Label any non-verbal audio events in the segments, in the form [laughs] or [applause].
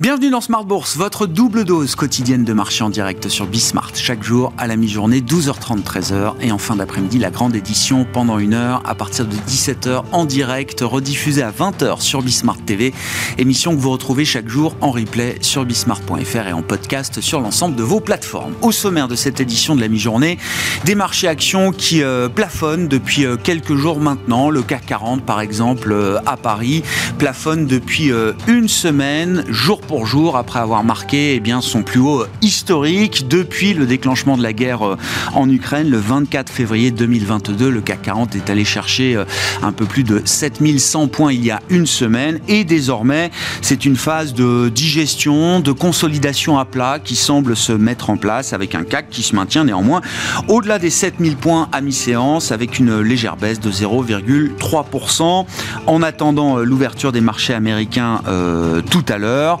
Bienvenue dans Smart Bourse, votre double dose quotidienne de marché en direct sur Bismart. Chaque jour à la mi-journée, 12h30, 13h. Et en fin d'après-midi, la grande édition pendant une heure à partir de 17h en direct, rediffusée à 20h sur Bismart TV. Émission que vous retrouvez chaque jour en replay sur bismart.fr et en podcast sur l'ensemble de vos plateformes. Au sommaire de cette édition de la mi-journée, des marchés actions qui euh, plafonnent depuis euh, quelques jours maintenant. Le CAC 40, par exemple, euh, à Paris, plafonne depuis une semaine, jour pour après avoir marqué eh bien, son plus haut historique depuis le déclenchement de la guerre euh, en Ukraine le 24 février 2022. Le CAC 40 est allé chercher euh, un peu plus de 7100 points il y a une semaine et désormais c'est une phase de digestion, de consolidation à plat qui semble se mettre en place avec un CAC qui se maintient néanmoins au-delà des 7000 points à mi-séance avec une légère baisse de 0,3% en attendant euh, l'ouverture des marchés américains tout à l'heure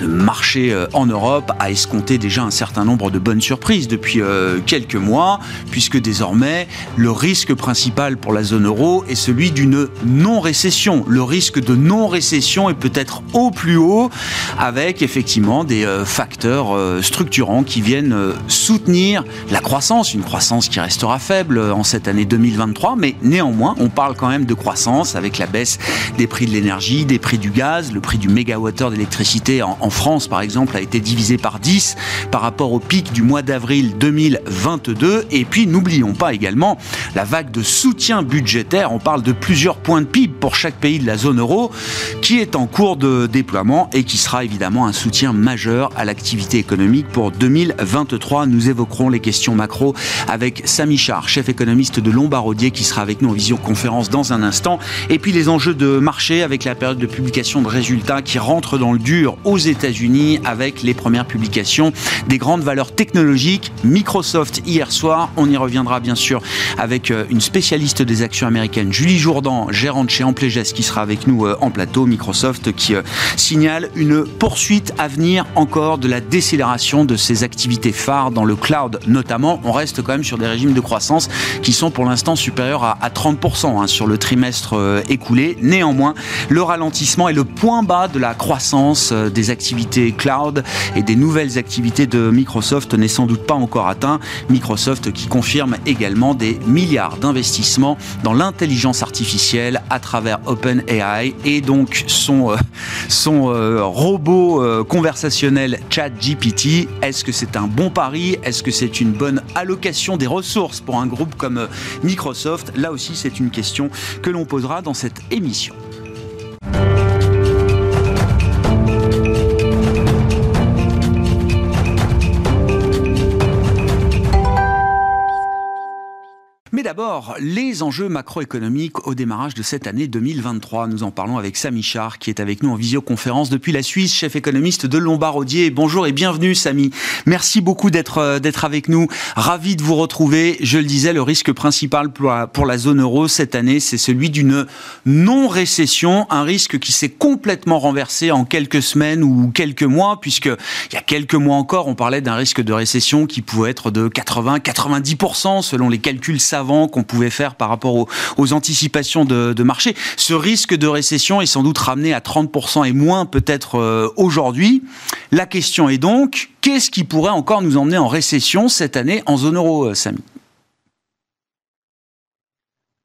le marché euh, en Europe a escompté déjà un certain nombre de bonnes surprises depuis euh, quelques mois, puisque désormais le risque principal pour la zone euro est celui d'une non-récession. Le risque de non-récession est peut-être au plus haut, avec effectivement des euh, facteurs structurants qui viennent soutenir la croissance, une croissance qui restera faible en cette année 2023, mais néanmoins on parle quand même de croissance avec la baisse des prix de l'énergie, des prix du gaz, le prix du mégawattheure d'électricité en, France, par exemple, a été divisé par 10 par rapport au pic du mois d'avril 2022. Et puis, n'oublions pas également la vague de soutien budgétaire. On parle de plusieurs points de PIB pour chaque pays de la zone euro qui est en cours de déploiement et qui sera évidemment un soutien majeur à l'activité économique pour 2023. Nous évoquerons les questions macro avec Samy Char, chef économiste de Lombardier, qui sera avec nous en visioconférence dans un instant. Et puis les enjeux de marché avec la période de publication de résultats qui rentre dans le dur aux États-Unis avec les premières publications des grandes valeurs technologiques. Microsoft hier soir, on y reviendra bien sûr avec euh, une spécialiste des actions américaines, Julie Jourdan, gérante chez Amplégès, qui sera avec nous euh, en plateau. Microsoft qui euh, signale une poursuite à venir encore de la décélération de ses activités phares dans le cloud notamment. On reste quand même sur des régimes de croissance qui sont pour l'instant supérieurs à, 30% hein, sur le trimestre écoulé. Néanmoins, le ralentissement est le point bas de la croissance des activités cloud et des nouvelles activités de Microsoft n'est sans doute pas encore atteint. Microsoft qui confirme également des milliards d'investissements dans l'intelligence artificielle à travers OpenAI et donc son, euh, son euh, robot euh, conversationnel ChatGPT. Est-ce que c'est un bon pari? Est-ce que c'est une bonne allocation des ressources pour un groupe comme Microsoft? Là aussi, c'est une question que l'on posera dans cette émission. Les enjeux macroéconomiques au démarrage de cette année 2023. Nous en parlons avec Samy Char, qui est avec nous en visioconférence depuis la Suisse, chef économiste de Lombardier. Bonjour et bienvenue, Samy. Merci beaucoup d'être euh, avec nous. Ravi de vous retrouver. Je le disais, le risque principal pour la zone euro cette année, c'est celui d'une non-récession, un risque qui s'est complètement renversé en quelques semaines ou quelques mois, puisque il y a quelques mois encore, on parlait d'un risque de récession qui pouvait être de 80-90% selon les calculs savants qu'on pouvait faire par rapport aux, anticipations de, marché. Ce risque de récession est sans doute ramené à 30% et moins peut-être euh, aujourd'hui. La question est donc, qu'est-ce qui pourrait encore nous emmener en récession cette année en zone euro, euh, Samy?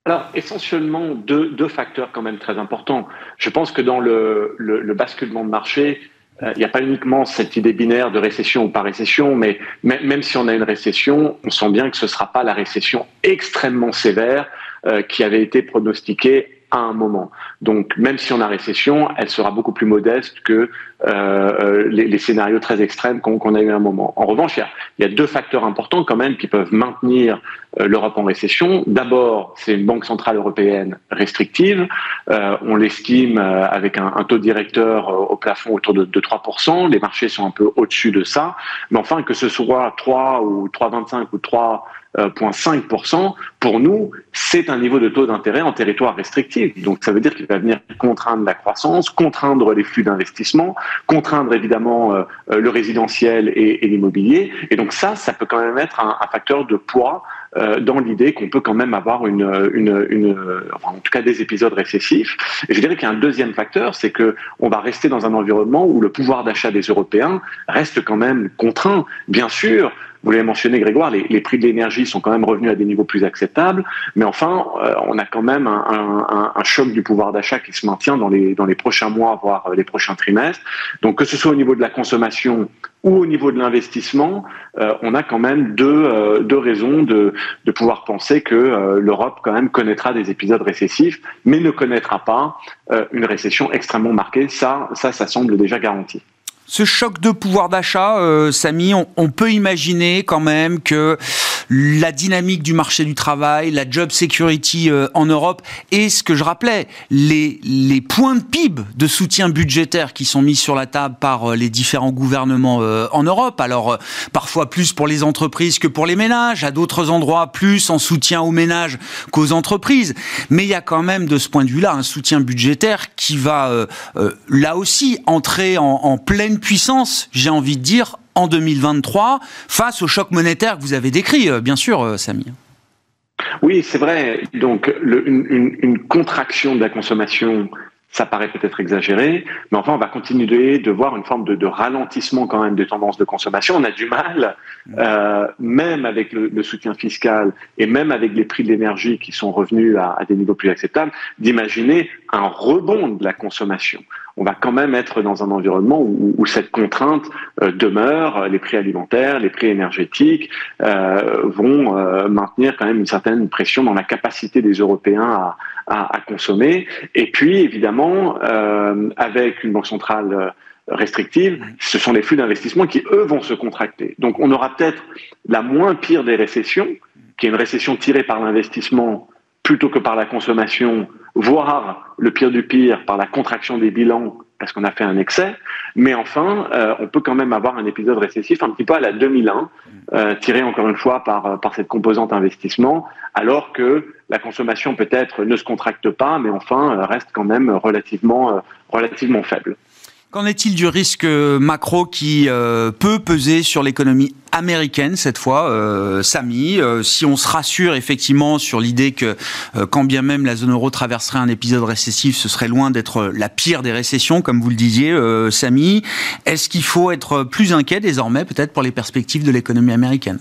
Alors, essentiellement, deux, facteurs quand même très importants. Je pense que dans le, le basculement de marché, il n'y a pas uniquement cette idée binaire de récession ou pas récession, mais même si on a une récession, on sent bien que ce ne sera pas la récession extrêmement sévère euh, qui avait été pronostiquée à un moment. Donc même si on a récession, elle sera beaucoup plus modeste que euh, les, scénarios très extrêmes qu'on a eu à un moment. En revanche, il y, a, deux facteurs importants quand même qui peuvent maintenir l'Europe en récession. D'abord, c'est une banque centrale européenne restrictive. on l'estime avec un, taux directeur au plafond autour de, de 3%. Les marchés sont un peu au-dessus de ça. Mais enfin, que ce soit 3 ou 3,25 ou 3 0,5%, pour nous, c'est un niveau de taux d'intérêt en territoire restrictif. Donc ça veut dire qu'il va venir contraindre la croissance, contraindre les flux d'investissement, contraindre évidemment euh, euh, le résidentiel et, l'immobilier. Et donc ça, ça peut quand même être un, facteur de poids euh, dans l'idée qu'on peut quand même avoir une, une, en tout cas des épisodes récessifs. Et je dirais qu'il y a un deuxième facteur, c'est que on va rester dans un environnement où le pouvoir d'achat des Européens reste quand même contraint. Bien sûr, vous l'avez mentionné, Grégoire, les, prix de l'énergie sont quand même revenus à des niveaux plus acceptables, mais enfin, euh, on a quand même un, choc du pouvoir d'achat qui se maintient dans les, prochains mois, voire euh, les prochains trimestres. Donc, que ce soit au niveau de la consommation ou au niveau de l'investissement, euh, on a quand même deux, raisons de, de pouvoir penser que l'Europe quand même connaîtra des épisodes récessifs, mais ne connaîtra pas une récession extrêmement marquée. Ça, ça, ça semble déjà garanti. Ce choc de pouvoir d'achat, euh, Samy, on, peut imaginer quand même que la dynamique du marché du travail, la job security euh, en Europe et ce que je rappelais, les, points de PIB de soutien budgétaire qui sont mis sur la table par euh, les différents gouvernements euh, en Europe. Alors parfois plus pour les entreprises que pour les ménages, à d'autres endroits plus en soutien aux ménages qu'aux entreprises. Mais il y a quand même de ce point de vue-là un soutien budgétaire qui va là aussi entrer en, en pleine puissance, j'ai envie de dire, en 2023 face au choc monétaire que vous avez décrit, euh, bien sûr, euh, Samy. Oui, c'est vrai. Donc, une, contraction de la consommation, ça paraît peut-être exagéré, mais enfin, on va continuer de voir une forme de, ralentissement quand même des tendances de consommation. On a du mal, euh, même avec le, soutien fiscal et même avec les prix de l'énergie qui sont revenus à des niveaux plus acceptables, d'imaginer un rebond de la consommation on va quand même être dans un environnement où, cette contrainte euh, demeure. Les prix alimentaires, les prix énergétiques euh, vont euh, maintenir quand même une certaine pression dans la capacité des Européens à, consommer. Et puis, évidemment, avec une banque centrale restrictive, ce sont les flux d'investissement qui, eux, vont se contracter. Donc, on aura peut-être la moins pire des récessions, qui est une récession tirée par l'investissement plutôt que par la consommation, voire le pire du pire par la contraction des bilans parce qu'on a fait un excès. Mais enfin, euh, on peut quand même avoir un épisode récessif un petit peu à la 2001, euh, tiré encore une fois par, euh, par cette composante investissement, alors que la consommation peut-être ne se contracte pas, mais enfin reste quand même relativement, relativement faible. Qu'en est-il du risque macro qui euh, peut peser sur l'économie américaine cette fois, euh, Samy euh, Si on se rassure effectivement sur l'idée que quand bien même la zone euro traverserait un épisode récessif, ce serait loin d'être la pire des récessions, comme vous le disiez, Samy, est-ce qu'il faut être plus inquiet désormais peut-être pour les perspectives de l'économie américaine?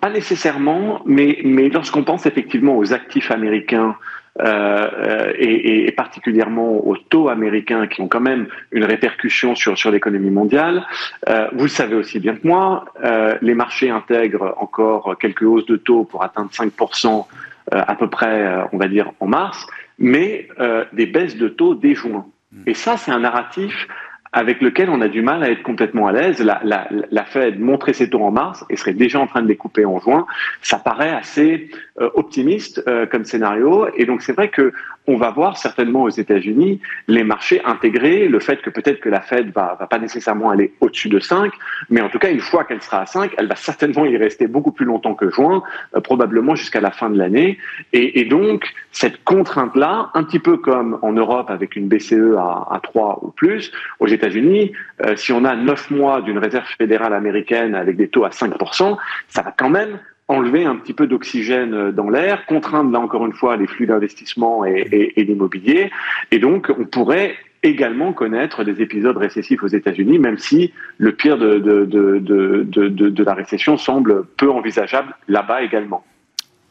Pas nécessairement, mais lorsqu'on pense effectivement aux actifs américains, euh, et, et, particulièrement aux taux américains qui ont quand même une répercussion sur, sur l'économie mondiale. Euh, vous le savez aussi bien que moi, euh, les marchés intègrent encore quelques hausses de taux pour atteindre 5% euh, à peu près, euh, on va dire, en mars, mais des baisses de taux dès juin. Et ça, c'est un narratif avec lequel on a du mal à être complètement à l'aise. La, la, la, Fed montrait ses taux en mars et serait déjà en train de les couper en juin. Ça paraît assez euh, optimiste euh, comme scénario. Et donc c'est vrai que on va voir certainement aux États-Unis les marchés intégrer le fait que peut-être que la Fed va, va pas nécessairement aller au-dessus de 5, mais en tout cas une fois qu'elle sera à 5, elle va certainement y rester beaucoup plus longtemps que juin, euh, probablement jusqu'à la fin de l'année. Et, et, donc cette contrainte-là, un petit peu comme en Europe avec une BCE à, à 3 ou plus, aux États-Unis, euh, si on a 9 mois d'une réserve fédérale américaine avec des taux à 5%, ça va quand même enlever un petit peu d'oxygène euh, dans l'air, contraindre là encore une fois les flux d'investissement et, l'immobilier. Et donc, on pourrait également connaître des épisodes récessifs aux États-Unis, même si le pire de, de, la récession semble peu envisageable là-bas également.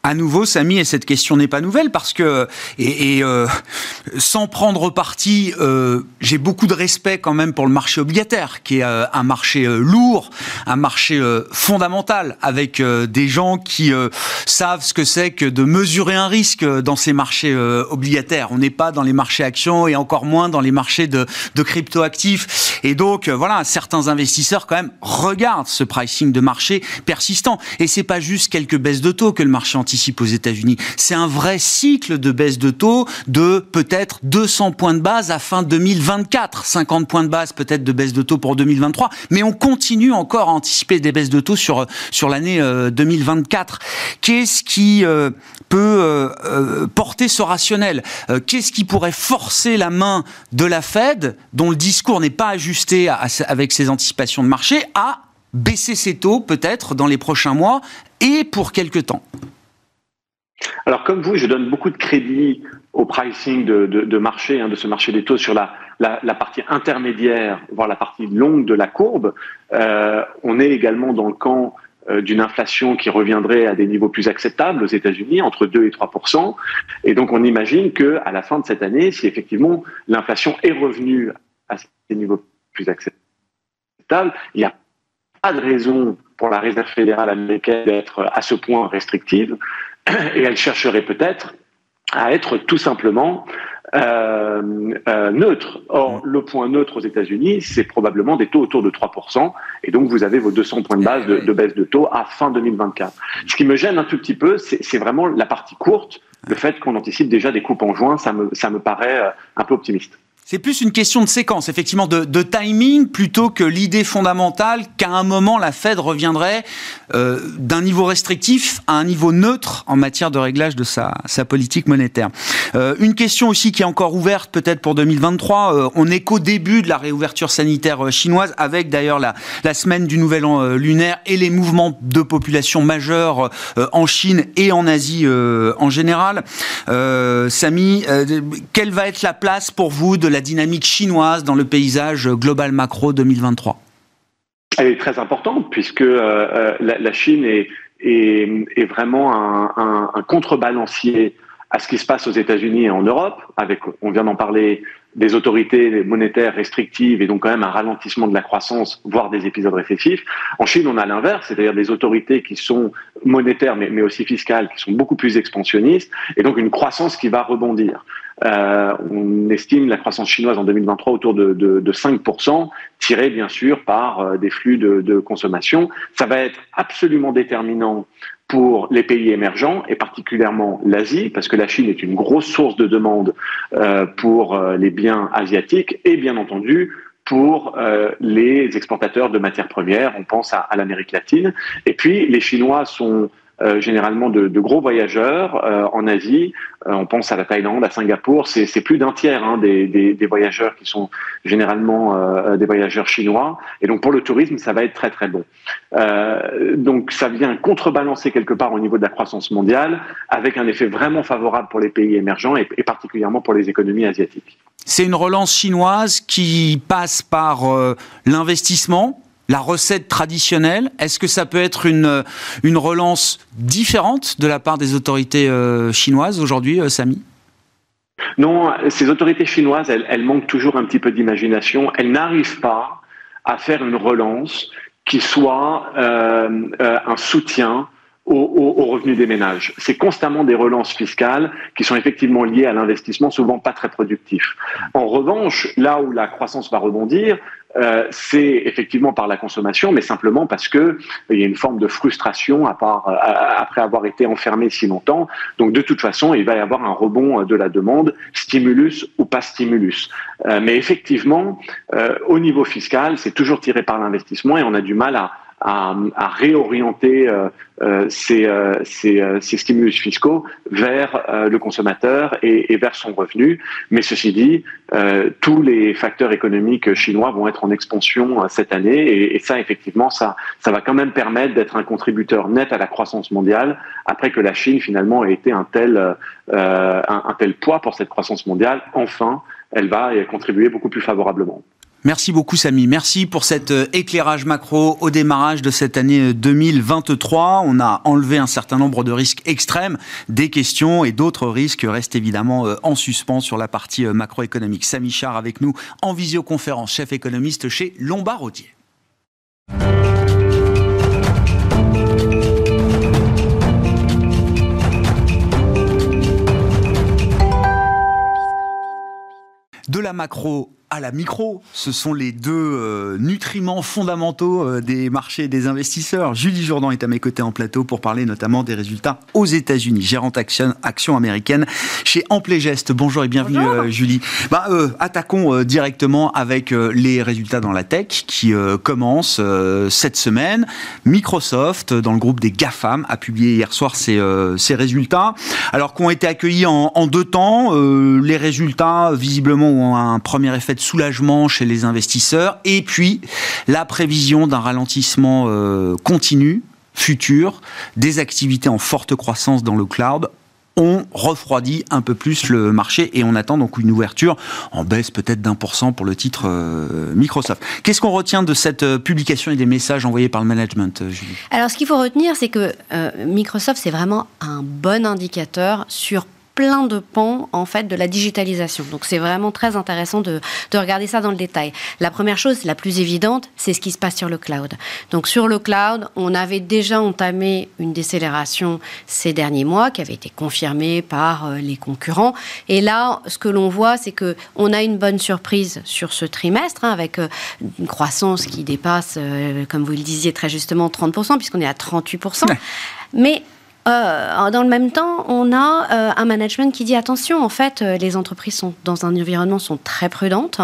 À nouveau, Samy, et cette question n'est pas nouvelle parce que, et, euh, sans prendre parti, euh, j'ai beaucoup de respect quand même pour le marché obligataire, qui est euh, un marché lourd, un marché fondamental, avec des gens qui savent ce que c'est que de mesurer un risque dans ces marchés obligataires. On n'est pas dans les marchés actions et encore moins dans les marchés de, de crypto-actifs. Et donc, voilà, certains investisseurs quand même regardent ce pricing de marché persistant. Et c'est pas juste quelques baisses de taux que le marché anticipe aux États-Unis. C'est un vrai cycle de baisse de taux de peut-être 200 points de base à fin 2024, 50 points de base peut-être de baisse de taux pour 2023, mais on continue encore à anticiper des baisses de taux sur sur l'année 2024. Euh, Qu'est-ce qui euh, peut euh, porter ce rationnel? Qu'est-ce qui pourrait forcer la main de la Fed, dont le discours n'est pas ajusté avec ses anticipations de marché, à baisser ses taux peut-être dans les prochains mois et pour quelque temps? Alors comme vous, je donne beaucoup de crédit au pricing de, marché, hein, de ce marché des taux sur la, partie intermédiaire, voire la partie longue de la courbe. Euh, on est également dans le camp euh, d'une inflation qui reviendrait à des niveaux plus acceptables aux États-Unis, entre 2 et 3% Et donc on imagine que à la fin de cette année, si effectivement l'inflation est revenue à ces niveaux plus acceptables, il n'y a pas de raison pour la Réserve fédérale américaine d'être à ce point restrictive et elle chercherait peut-être à être tout simplement euh, euh, neutre. Or, le point neutre aux États-Unis, c'est probablement des taux autour de 3%, et donc vous avez vos 200 points de base de, baisse de taux à fin 2024. Ce qui me gêne un tout petit peu, c'est vraiment la partie courte, le fait qu'on anticipe déjà des coupes en juin, ça me, ça me paraît euh, un peu optimiste. C'est plus une question de séquence, effectivement, de, timing, plutôt que l'idée fondamentale qu'à un moment la Fed reviendrait euh, d'un niveau restrictif à un niveau neutre en matière de réglage de sa, sa politique monétaire. Euh, une question aussi qui est encore ouverte peut-être pour 2023. Euh, on est qu'au début de la réouverture sanitaire euh, chinoise, avec d'ailleurs la, semaine du Nouvel An lunaire et les mouvements de population majeurs en Chine et en Asie en général. Samy, quelle va être la place pour vous de la dynamique chinoise dans le paysage global macro 2023 Elle est très importante puisque la, Chine est, vraiment un, contrebalancier à ce qui se passe aux États-Unis et en Europe, avec, on vient d'en parler, des autorités monétaires restrictives et donc quand même un ralentissement de la croissance, voire des épisodes récessifs. En Chine, on a l'inverse, c'est-à-dire des autorités qui sont monétaires mais, aussi fiscales, qui sont beaucoup plus expansionnistes, et donc une croissance qui va rebondir. Euh, on estime la croissance chinoise en 2023 autour de, de, de 5%, tirée bien sûr par euh, des flux de, consommation. Ça va être absolument déterminant pour les pays émergents et particulièrement l'Asie, parce que la Chine est une grosse source de demande euh, pour euh, les biens asiatiques et bien entendu pour euh, les exportateurs de matières premières. On pense à, à l'Amérique latine. Et puis les Chinois sont euh, généralement de, gros voyageurs euh, en Asie. Euh, on pense à la Thaïlande, à Singapour. C'est plus d'un tiers hein, des, voyageurs qui sont généralement des voyageurs chinois. Et donc pour le tourisme, ça va être très très bon. donc ça vient contrebalancer quelque part au niveau de la croissance mondiale, avec un effet vraiment favorable pour les pays émergents et particulièrement pour les économies asiatiques. C'est une relance chinoise qui passe par l'investissement, la recette traditionnelle Est-ce que ça peut être une, une relance différente de la part des autorités euh, chinoises aujourd'hui, euh, Samy? Non, ces autorités chinoises, elles, manquent toujours un petit peu d'imagination. Elles n'arrivent pas à faire une relance qui soit euh, un soutien aux, revenus des ménages. C'est constamment des relances fiscales qui sont effectivement liées à l'investissement, souvent pas très productifs. En revanche, là où la croissance va rebondir, euh, c'est effectivement par la consommation, mais simplement parce que il y a une forme de frustration à part, euh, après avoir été enfermé si longtemps. Donc de toute façon, il va y avoir un rebond de la demande, stimulus ou pas stimulus. Euh, mais effectivement, au niveau fiscal, c'est toujours tiré par l'investissement et on a du mal à à, à réorienter euh, euh ces, euh, ces, euh, ces, stimulus fiscaux vers le consommateur et, et, vers son revenu. Mais ceci dit, tous les facteurs économiques chinois vont être en expansion cette année et, et, ça, effectivement, ça, ça va quand même permettre d'être un contributeur net à la croissance mondiale après que la Chine, finalement, ait été un tel, un, un tel poids pour cette croissance mondiale. Enfin, elle va contribuer beaucoup plus favorablement. Merci beaucoup Samy. Merci pour cet euh, éclairage macro au démarrage de cette année 2023. On a enlevé un certain nombre de risques extrêmes, des questions et d'autres risques restent évidemment euh, en suspens sur la partie euh, macroéconomique. Samy Char avec nous en visioconférence, chef économiste chez Lombard Odier. De la macro à la micro. Ce sont les deux euh, nutriments fondamentaux euh, des marchés et des investisseurs. Julie Jourdan est à mes côtés en plateau pour parler notamment des résultats aux États-Unis. Gérante action, action américaine chez Amplegest. Bonjour et bienvenue euh, Julie. Bah, attaquons directement avec les résultats dans la tech qui commencent cette semaine. Microsoft, dans le groupe des GAFAM, a publié hier soir ses, ses résultats. Alors qu'ont été accueillis en, en deux temps. les résultats, visiblement, ont un premier effet de soulagement chez les investisseurs, et puis la prévision d'un ralentissement euh, continu, futur, des activités en forte croissance dans le cloud ont refroidi un peu plus le marché et on attend donc une ouverture en baisse peut-être d'un pour cent pour le titre euh, Microsoft. Qu'est-ce qu'on retient de cette euh, publication et des messages envoyés par le management, Julie? Alors ce qu'il faut retenir, c'est que Microsoft, c'est vraiment un bon indicateur sur plein de pans en fait de la digitalisation. Donc c'est vraiment très intéressant de, de, regarder ça dans le détail. La première chose, la plus évidente, c'est ce qui se passe sur le cloud. Donc sur le cloud, on avait déjà entamé une décélération ces derniers mois qui avait été confirmée par euh, les concurrents. Et là, ce que l'on voit, c'est que on a une bonne surprise sur ce trimestre hein, avec euh, une croissance qui dépasse, euh, comme vous le disiez très justement, 30%, puisqu'on est à 38%. Mais euh, dans le même temps, on a euh, un management qui dit attention, en fait, euh, les entreprises sont dans un environnement sont très prudentes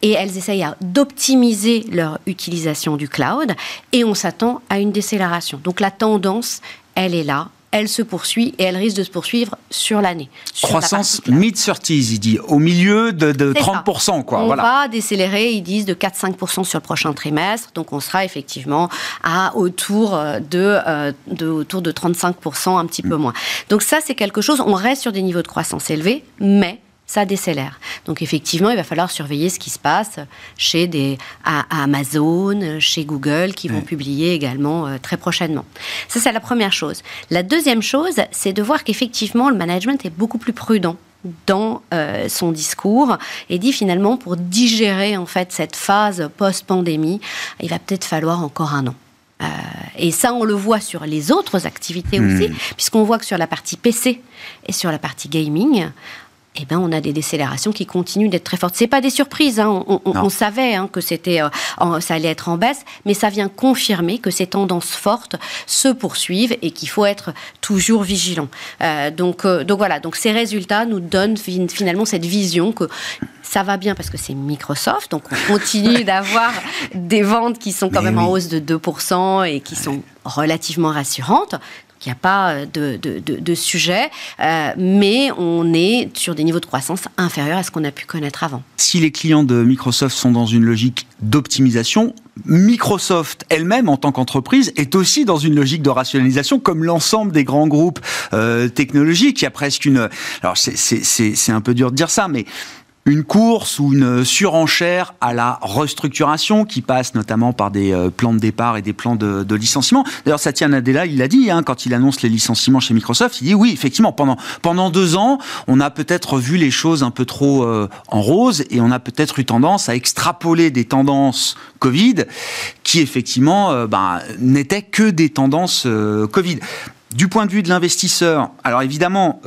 et elles essayent d'optimiser leur utilisation du cloud et on s'attend à une décélération. Donc la tendance, elle est là elle se poursuit et elle risque de se poursuivre sur l'année. Croissance mid-30s, il dit, au milieu de, 30%. Quoi, on va décélérer, ils disent, de 4-5% sur le prochain trimestre. Donc on sera effectivement à autour euh, de, euh, de, autour de 35%, un petit peu mm. moins. Donc ça, c'est quelque chose, on reste sur des niveaux de croissance élevés, mais ça décélère. Donc effectivement, il va falloir surveiller ce qui se passe chez des à, Amazon, chez Google, qui vont publier également euh, très prochainement. Ça, c'est la première chose. La deuxième chose, c'est de voir qu'effectivement, le management est beaucoup plus prudent dans euh, son discours et dit finalement pour digérer en fait cette phase post-pandémie, il va peut-être falloir encore un an. Euh, et ça, on le voit sur les autres activités hmm. aussi, puisqu'on voit que sur la partie PC et sur la partie gaming, eh ben, on a des décélérations qui continuent d'être très fortes. C'est pas des surprises, hein. on, savait hein, que c'était, euh, ça allait être en baisse, mais ça vient confirmer que ces tendances fortes se poursuivent et qu'il faut être toujours vigilant. Euh, donc, euh, donc voilà, donc ces résultats nous donnent finalement cette vision que ça va bien parce que c'est Microsoft, donc on continue d'avoir des ventes qui sont quand même en hausse de 2% et qui sont relativement rassurantes. Il n'y a pas euh, de, sujet, euh, mais on est sur des niveaux de croissance inférieurs à ce qu'on a pu connaître avant. Si les clients de Microsoft sont dans une logique d'optimisation, Microsoft elle-même, en tant qu'entreprise, est aussi dans une logique de rationalisation, comme l'ensemble des grands groupes euh, technologiques. Il y a presque une... Alors c'est un peu dur de dire ça, mais une course ou une surenchère à la restructuration qui passe notamment par des euh, plans de départ et des plans de, licenciement. D'ailleurs, Satya Nadella, il l'a dit hein, quand il annonce les licenciements chez Microsoft, il dit oui, effectivement, pendant pendant deux ans, on a peut-être vu les choses un peu trop euh, en rose et on a peut-être eu tendance à extrapoler des tendances Covid qui effectivement euh, ben, n'étaient que des tendances Covid. Du point de vue de l'investisseur, alors évidemment,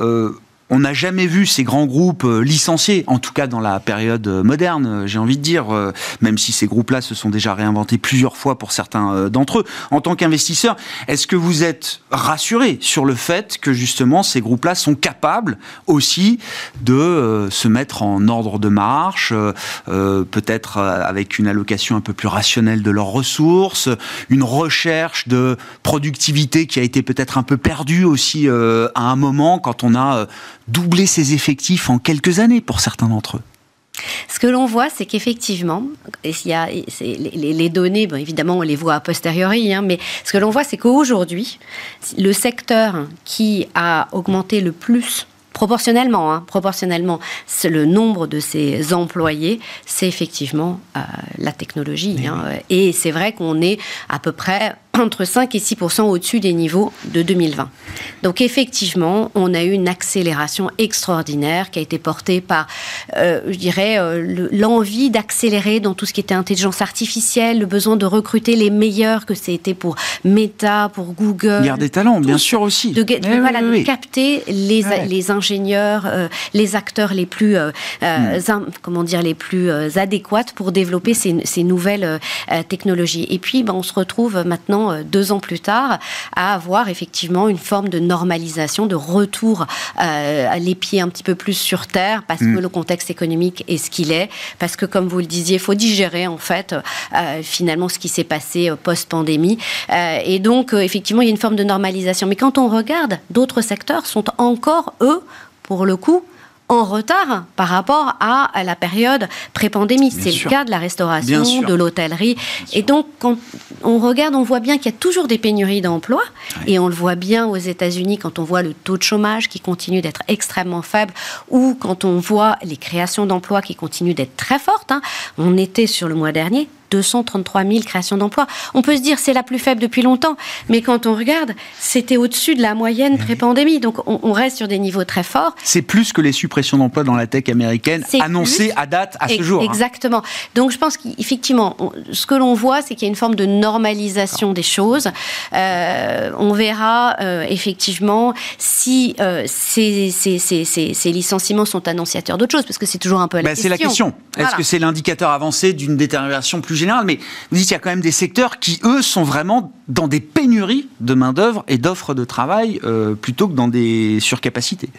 on n'a jamais vu ces grands groupes euh, licenciés, en tout cas dans la période euh, moderne, euh, j'ai envie de dire, même si ces groupes-là se sont déjà réinventés plusieurs fois pour certains d'entre eux. En tant qu'investisseur, est-ce que vous êtes rassuré sur le fait que justement ces groupes-là sont capables aussi de se mettre en ordre de marche, peut-être avec une allocation un peu plus rationnelle de leurs ressources, une recherche de productivité qui a été peut-être un peu perdue aussi à un moment quand on a doubler ses effectifs en quelques années pour certains d'entre eux. Ce que l'on voit, c'est qu'effectivement, a, les, données, bon, évidemment, on les voit a posteriori, hein, mais ce que l'on voit, c'est qu'aujourd'hui, le secteur qui a augmenté le plus proportionnellement, hein, proportionnellement, le nombre de ces employés, c'est effectivement euh, la technologie. Hein. Et c'est vrai qu'on est à peu près entre 5 et 6 au-dessus des niveaux de 2020. Donc effectivement, on a eu une accélération extraordinaire qui a été portée par, euh, je dirais, euh, l'envie d'accélérer dans tout ce qui était intelligence artificielle, le besoin de recruter les meilleurs, que c'était pour Meta, pour Google. Garder des talents, bien sûr aussi. De, voilà, de capter les, les ingénieurs, euh, les acteurs les plus, hmm. comment dire, les plus adéquates pour développer ces, ces nouvelles technologies. Et puis, ben, on se retrouve maintenant euh, deux ans plus tard, à avoir effectivement une forme de normalisation, de retour euh, les pieds un petit peu plus sur terre, parce mm. que le contexte économique est ce qu'il est, parce que comme vous le disiez, il faut digérer en fait euh, finalement ce qui s'est passé post-pandémie. et donc effectivement, il y a une forme de normalisation. Mais quand on regarde, d'autres secteurs sont encore, eux, pour le coup, en retard par rapport à, la période pré-pandémie. C'est le cas de la restauration, de l'hôtellerie. Et donc, quand on regarde, on voit bien qu'il y a toujours des pénuries d'emplois. Et on le voit bien aux États-Unis quand on voit le taux de chômage qui continue d'être extrêmement faible ou quand on voit les créations d'emplois qui continuent d'être très fortes. Hein. On était sur le mois dernier 233 000 créations d'emplois. On peut se dire c'est la plus faible depuis longtemps, mais quand on regarde, c'était au-dessus de la moyenne eh pré-pandémie. Donc on, reste sur des niveaux très forts. C'est plus que les suppressions d'emplois dans la tech américaine annoncées à date à ce jour. Hein. Exactement. Donc je pense qu'effectivement, ce que l'on voit, c'est qu'il y a une forme de normalisation des choses. Euh, on verra euh, effectivement si euh, ces, ces, ces, ces, licenciements sont annonciateurs d'autres choses, parce que c'est toujours un peu la ben, question. C'est la question. Est-ce que c'est l'indicateur avancé d'une détérioration plus général, mais vous dites qu'il y a quand même des secteurs qui, eux, sont vraiment dans des pénuries de main-d'œuvre et d'offres de travail euh, plutôt que dans des surcapacités.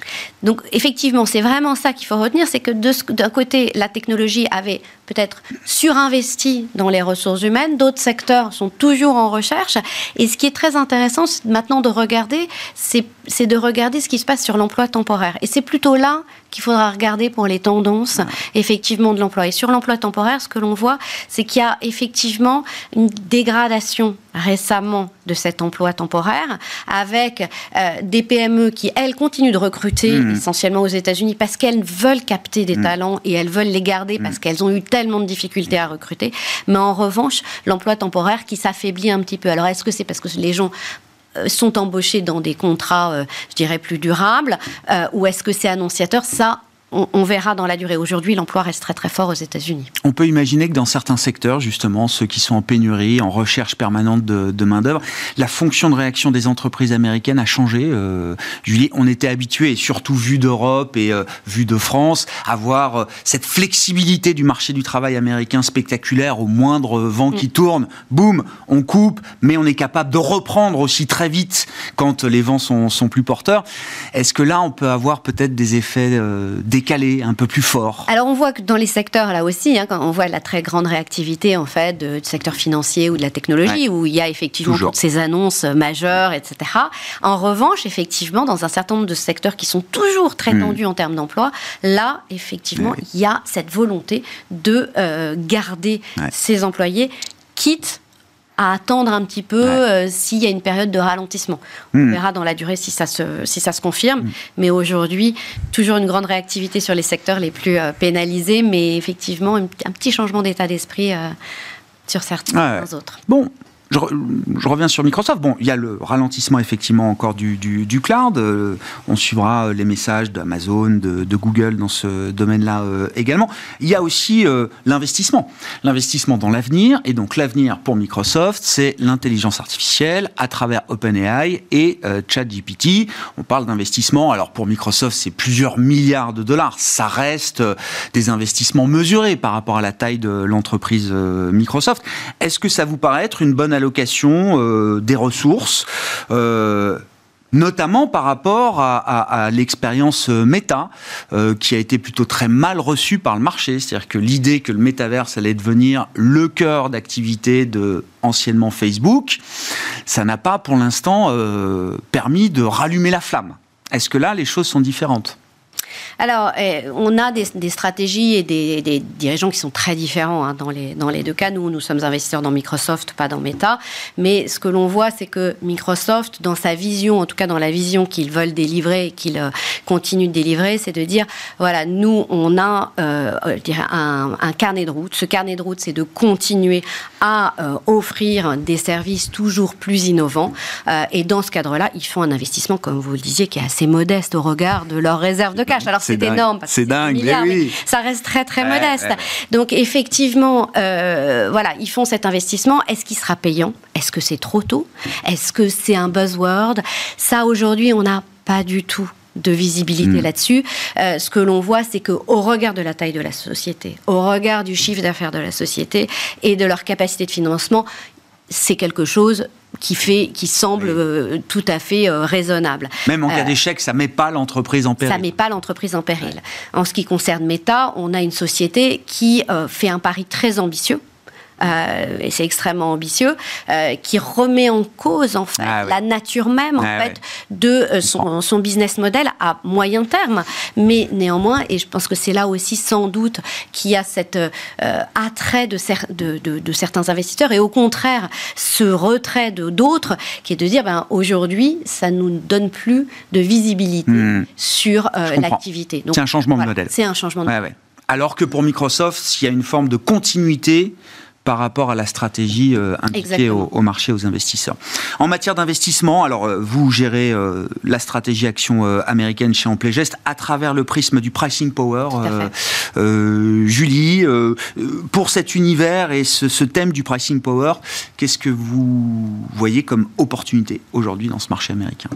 Donc, effectivement, c'est vraiment ça qu'il faut retenir c'est que d'un côté, la technologie avait peut-être surinvesti dans les ressources humaines, d'autres secteurs sont toujours en recherche. Et ce qui est très intéressant maintenant de regarder, c'est de regarder ce qui se passe sur l'emploi temporaire. Et c'est plutôt là qu'il faudra regarder pour les tendances effectivement de l'emploi. Et sur l'emploi temporaire, ce que l'on voit, c'est qu'il y a effectivement une dégradation récemment de cet emploi temporaire, avec euh, des PME qui, elles, continuent de recruter mmh. essentiellement aux États-Unis parce qu'elles veulent capter des mmh. talents et elles veulent les garder parce mmh. qu'elles ont eu tellement de difficultés à recruter. Mais en revanche, l'emploi temporaire qui s'affaiblit un petit peu. Alors, est-ce que c'est parce que les gens sont embauchés dans des contrats, euh, je dirais, plus durables, ou est-ce que c'est annonciateur Ça, on, verra dans la durée. Aujourd'hui, l'emploi reste très très fort aux États-Unis. On peut imaginer que dans certains secteurs, justement, ceux qui sont en pénurie, en recherche permanente de, main-d'œuvre, la fonction de réaction des entreprises américaines a changé. Euh, Julie, on était habitué, surtout vu d'Europe et euh, vu de France, à voir euh, cette flexibilité du marché du travail américain spectaculaire au moindre vent qui mm. tourne. Boum, on coupe, mais on est capable de reprendre aussi très vite quand les vents sont, sont plus porteurs. Est-ce que là, on peut avoir peut-être des effets décalé, un peu plus fort. Alors on voit que dans les secteurs là aussi, hein, quand on voit la très grande réactivité en fait du secteur financier ou de la technologie, où il y a effectivement toutes ces annonces majeures, etc. En revanche, effectivement, dans un certain nombre de secteurs qui sont toujours très hmm. tendus en termes d'emploi, là, effectivement, il y a cette volonté de euh, garder ces employés, quitte à attendre un petit peu euh, s'il y a une période de ralentissement. On hmm. verra dans la durée si ça se, si ça se confirme. Hmm. Mais aujourd'hui, toujours une grande réactivité sur les secteurs les plus euh, pénalisés, mais effectivement, un, petit changement d'état d'esprit euh, sur certains autres. Bon, je, reviens sur Microsoft. Bon, il y a le ralentissement effectivement encore du, cloud. Euh, on suivra euh, les messages d'Amazon, de, de, Google dans ce domaine-là euh, également. Il y a aussi l'investissement. L'investissement dans l'avenir. Et donc l'avenir pour Microsoft, c'est l'intelligence artificielle à travers OpenAI et ChatGPT. On parle d'investissement. Alors pour Microsoft, c'est plusieurs milliards de dollars. Ça reste des investissements mesurés par rapport à la taille de l'entreprise Microsoft. Est-ce que ça vous paraît être une bonne allocation euh, des ressources euh, notamment par rapport à, l'expérience euh, méta, qui a été plutôt très mal reçue par le marché. C'est-à-dire que l'idée que le métaverse allait devenir le cœur d'activité de anciennement Facebook, ça n'a pas pour l'instant permis de rallumer la flamme. Est-ce que là, les choses sont différentes? Alors, eh, on a des, stratégies et des, dirigeants qui sont très différents hein, dans, les, deux cas. Nous, nous sommes investisseurs dans Microsoft, pas dans Meta. Mais ce que l'on voit, c'est que Microsoft, dans sa vision, en tout cas dans la vision qu'ils veulent délivrer et qu'ils euh, continuent de délivrer, c'est de dire, voilà, nous, on a euh, un, un, carnet de route. Ce carnet de route, c'est de continuer à euh, offrir des services toujours plus innovants. et dans ce cadre-là, ils font un investissement, comme vous le disiez, qui est assez modeste au regard de leurs réserves de cash. Alors, c'est énorme. C'est dingue, oui. ça reste très très modeste. Donc effectivement, euh, voilà, ils font cet investissement. Est-ce qu'il sera payant? Est-ce que c'est trop tôt? Est-ce que c'est un buzzword? Ça aujourd'hui, on n'a pas du tout de visibilité hmm. là-dessus. Euh, ce que l'on voit, c'est qu'au regard de la taille de la société, au regard du chiffre d'affaires de la société et de leur capacité de financement, c'est quelque chose qui fait, qui semble euh, tout à fait euh, raisonnable. Même en cas euh, d'échec, ça met pas l'entreprise en péril. Ça met pas l'entreprise en péril. En ce qui concerne Meta, on a une société qui fait un pari très ambitieux euh, et c'est extrêmement ambitieux, euh, qui remet en cause en fait ah la nature même en ah fait de euh, son, son, business model à moyen terme. Mais néanmoins, et je pense que c'est là aussi sans doute qu'il y a cet attrait de, de, de, de, certains investisseurs et au contraire ce retrait de d'autres qui est de dire ben, aujourd'hui ça nous donne plus de visibilité hmm. sur l'activité. C'est un changement de modèle. C'est un changement de modèle. Alors que pour Microsoft, il y a une forme de continuité par rapport à la stratégie euh, indiquée au, marché, aux investisseurs. En matière d'investissement, alors euh, vous gérez euh, la stratégie action américaine chez Amplegest à travers le prisme du pricing power. Julie, pour cet univers et ce, thème du pricing power, qu'est-ce que vous voyez comme opportunité aujourd'hui dans ce marché américain?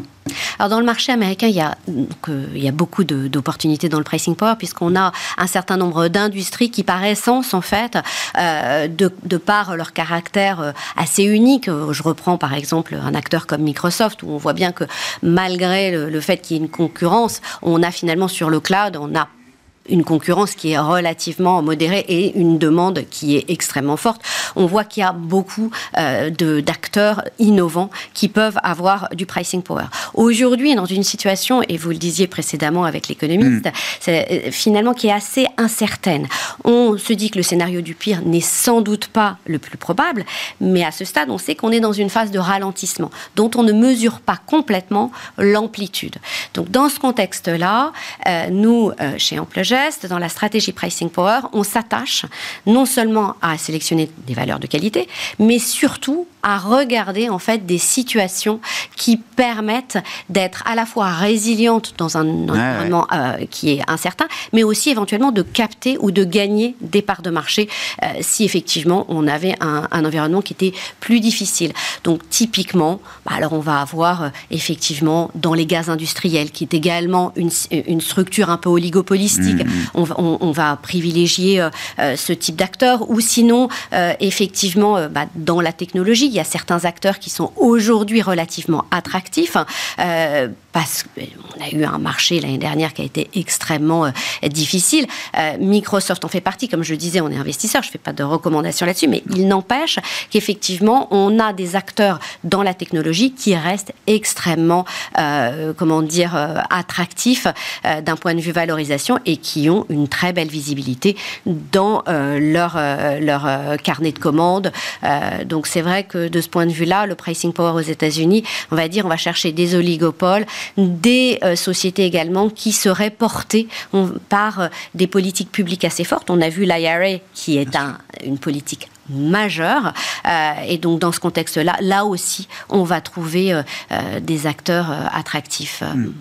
Alors dans le marché américain, il y a, a beaucoup d'opportunités dans le pricing power puisqu'on a un certain nombre d'industries qui par essence en fait de de par leur caractère euh, assez unique. Euh, je reprends par exemple un acteur comme Microsoft, où on voit bien que malgré le, le fait qu'il y ait une concurrence, on a finalement sur le cloud, on a une concurrence qui est relativement modérée et une demande qui est extrêmement forte. On voit qu'il y a beaucoup euh, d'acteurs innovants qui peuvent avoir du pricing power. Aujourd'hui, dans une situation, et vous le disiez précédemment avec l'économiste, mm. euh, finalement qui est assez incertaine. On se dit que le scénario du pire n'est sans doute pas le plus probable, mais à ce stade, on sait qu'on est dans une phase de ralentissement dont on ne mesure pas complètement l'amplitude. Donc dans ce contexte-là, euh, nous, euh, chez Ampleur dans la stratégie Pricing Power, on s'attache non seulement à sélectionner des valeurs de qualité, mais surtout à regarder en fait des situations qui permettent d'être à la fois résilientes dans un environnement euh, qui est incertain, mais aussi éventuellement de capter ou de gagner des parts de marché euh, si effectivement on avait un, environnement qui était plus difficile. Donc typiquement, bah, alors on va avoir euh, effectivement dans les gaz industriels, qui est également une, une structure un peu oligopolistique, mmh. on, va privilégier ce type d'acteurs, ou sinon effectivement bah, dans la technologie il y a certains acteurs qui sont aujourd'hui relativement attractifs. Euh, parce qu'on a eu un marché l'année dernière qui a été extrêmement euh, difficile. Euh, Microsoft en fait partie, comme je le disais, on est investisseur, je ne fais pas de recommandations là-dessus, mais il n'empêche qu'effectivement, on a des acteurs dans la technologie qui restent extrêmement, euh, comment dire, attractifs d'un point de vue valorisation et qui ont une très belle visibilité dans leur, leur carnet de commandes. donc c'est vrai que de ce point de vue-là, le pricing power aux États-Unis, on va dire, on va chercher des oligopoles, des euh, sociétés également qui seraient portées par euh, des politiques publiques assez fortes. On a vu l'IRA qui est une politique majeure. Euh, et donc, dans ce contexte-là, là aussi, on va trouver des acteurs attractifs. Hmm.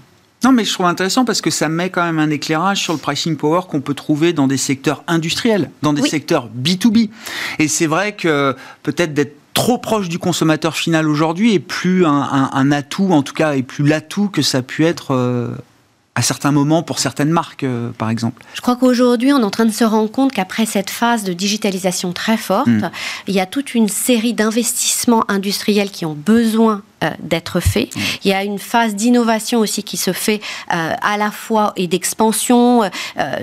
Non, mais je trouve intéressant parce que ça met quand même un éclairage sur le pricing power qu'on peut trouver dans des secteurs industriels, dans des secteurs B2B. Et c'est vrai que peut-être d'être trop proche du consommateur final aujourd'hui et plus un, atout, en tout cas, et plus l'atout que ça a pu être euh, à certains moments pour certaines marques, euh, par exemple. Je crois qu'aujourd'hui, on est en train de se rendre compte qu'après cette phase de digitalisation très forte, hmm. il y a toute une série d'investissements industriels qui ont besoin euh, d'être fait. Mmh. Il y a une phase d'innovation aussi qui se fait euh, à la fois et d'expansion, euh,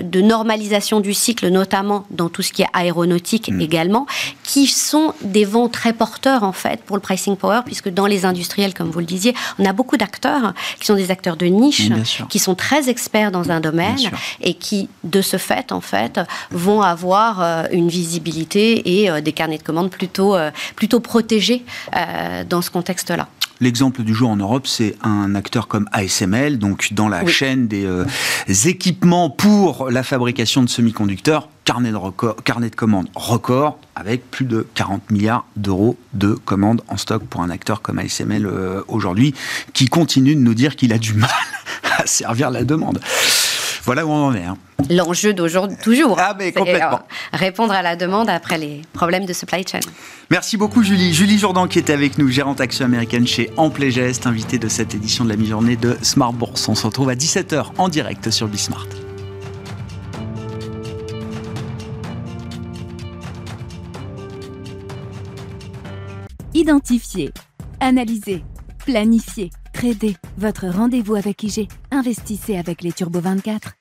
de normalisation du cycle, notamment dans tout ce qui est aéronautique mmh. également, qui sont des vents très porteurs en fait pour le pricing power, puisque dans les industriels, comme vous le disiez, on a beaucoup d'acteurs qui sont des acteurs de niche, qui sont très experts dans un domaine et qui, de ce fait, en fait, vont avoir une visibilité et des carnets de commandes plutôt, plutôt protégés dans ce contexte-là. L'exemple du jour en Europe, c'est un acteur comme ASML, donc dans la chaîne des équipements pour la fabrication de semi-conducteurs, carnet de, carnet de commandes record, avec plus de 40 milliards d'euros de commandes en stock pour un acteur comme ASML aujourd'hui, qui continue de nous dire qu'il a du mal [laughs] à servir la demande. Voilà où on en est. Hein. L'enjeu d'aujourd'hui, toujours. Ah, mais complètement. Euh, répondre à la demande après les problèmes de supply chain. Merci beaucoup, Julie. Julie Jourdan, qui était avec nous, gérante action américaine chez Amplegest, invitée de cette édition de la mi-journée de Smart Bourse. On se retrouve à 17h en direct sur Bismart. Identifier, analyser, planifier, trader. Votre rendez-vous avec IG. Investissez avec les Turbo 24.